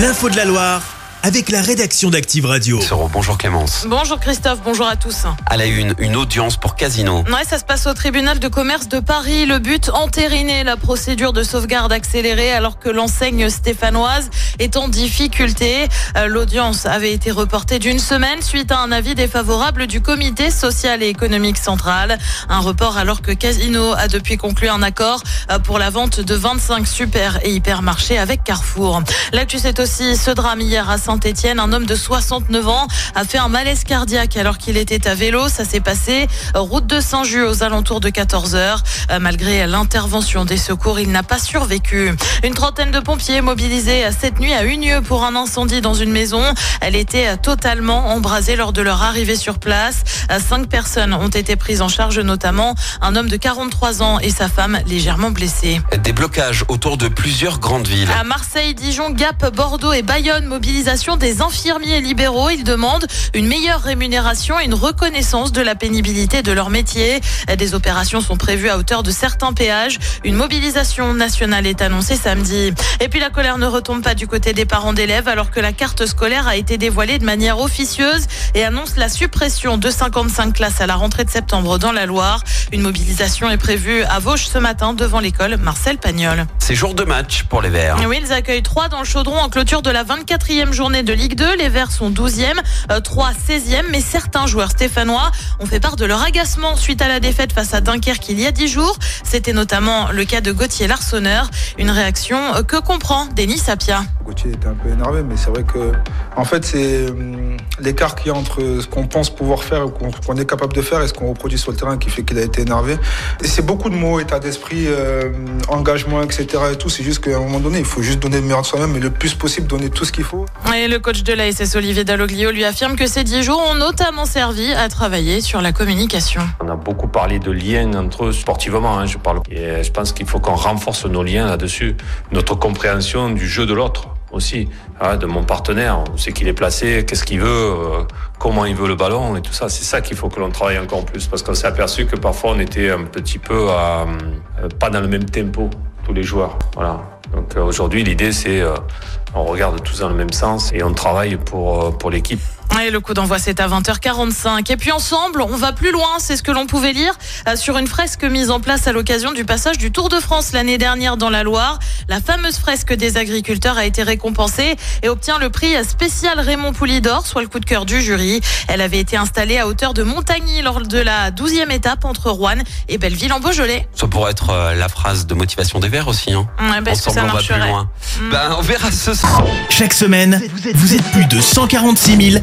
L'info de la Loire avec la rédaction d'Active Radio. Soro, bonjour Clémence. Bonjour Christophe, bonjour à tous. À la une, une audience pour Casino. Ouais, ça se passe au tribunal de commerce de Paris. Le but, entériner la procédure de sauvegarde accélérée alors que l'enseigne stéphanoise est en difficulté. Euh, L'audience avait été reportée d'une semaine suite à un avis défavorable du comité social et économique central. Un report alors que Casino a depuis conclu un accord euh, pour la vente de 25 super et hypermarchés avec Carrefour. L'actu, c'est aussi ce drame hier à Saint-Etienne. Un homme de 69 ans a fait un malaise cardiaque alors qu'il était à vélo. Ça s'est passé euh, route de Saint-Just aux alentours de 14 heures. Euh, Malgré l'intervention des secours, il n'a pas survécu. Une trentaine de pompiers mobilisés euh, cette nuit à Unieux pour un incendie dans une maison. Elle était totalement embrasée lors de leur arrivée sur place. Cinq personnes ont été prises en charge, notamment un homme de 43 ans et sa femme légèrement blessée. Des blocages autour de plusieurs grandes villes. À Marseille, Dijon, Gap, Bordeaux et Bayonne, mobilisation des infirmiers libéraux. Ils demandent une meilleure rémunération et une reconnaissance de la pénibilité de leur métier. Des opérations sont prévues à hauteur de certains péages. Une mobilisation nationale est annoncée samedi. Et puis la colère ne retombe pas du côté des parents d'élèves alors que la carte scolaire a été dévoilée de manière officieuse et annonce la suppression de 55 classes à la rentrée de septembre dans la Loire. Une mobilisation est prévue à Vosges ce matin devant l'école Marcel Pagnol. C'est jour de match pour les Verts. Oui, ils accueillent 3 dans le chaudron en clôture de la 24e journée de Ligue 2. Les Verts sont 12e, 3 16e, mais certains joueurs stéphanois ont fait part de leur agacement suite à la défaite face à Dunkerque il y a 10 jours. C'était notamment le cas de Gauthier Larsonneur. Une réaction que comprend Denis Sapia? Gauthier était un peu énervé, mais c'est vrai que, en fait, c'est hum, l'écart qu'il y a entre ce qu'on pense pouvoir faire, qu'on qu'on est capable de faire et ce qu'on reproduit sur le terrain qui fait qu'il a été énervé. Et c'est beaucoup de mots, état d'esprit, euh, engagement, etc. Et tout. C'est juste qu'à un moment donné, il faut juste donner le meilleur de soi-même, mais le plus possible, donner tout ce qu'il faut. Le coach de la Olivier Dalloglio lui affirme que ces 10 jours ont notamment servi à travailler sur la communication. On a beaucoup parlé de liens entre eux sportivement, hein, je parle. Et je pense qu'il faut qu'on renforce nos liens là-dessus, notre compréhension du jeu de l'autre aussi, hein, de mon partenaire, on sait qu'il est placé, qu'est-ce qu'il veut, euh, comment il veut le ballon et tout ça. C'est ça qu'il faut que l'on travaille encore plus parce qu'on s'est aperçu que parfois on était un petit peu à, euh, pas dans le même tempo tous les joueurs. Voilà. Donc euh, aujourd'hui l'idée c'est euh, on regarde tous dans le même sens et on travaille pour euh, pour l'équipe. Et le coup d'envoi, c'est à 20h45. Et puis ensemble, on va plus loin. C'est ce que l'on pouvait lire euh, sur une fresque mise en place à l'occasion du passage du Tour de France l'année dernière dans la Loire. La fameuse fresque des agriculteurs a été récompensée et obtient le prix spécial Raymond Poulidor, soit le coup de cœur du jury. Elle avait été installée à hauteur de Montagny lors de la 12e étape entre Rouen et Belleville en Beaujolais. Ça pourrait être euh, la phrase de motivation des Verts aussi. Hein. Ouais, que Ensemble, ça on va plus loin. Mm. Ben, on verra ce soir. Chaque semaine, vous êtes plus de 146 000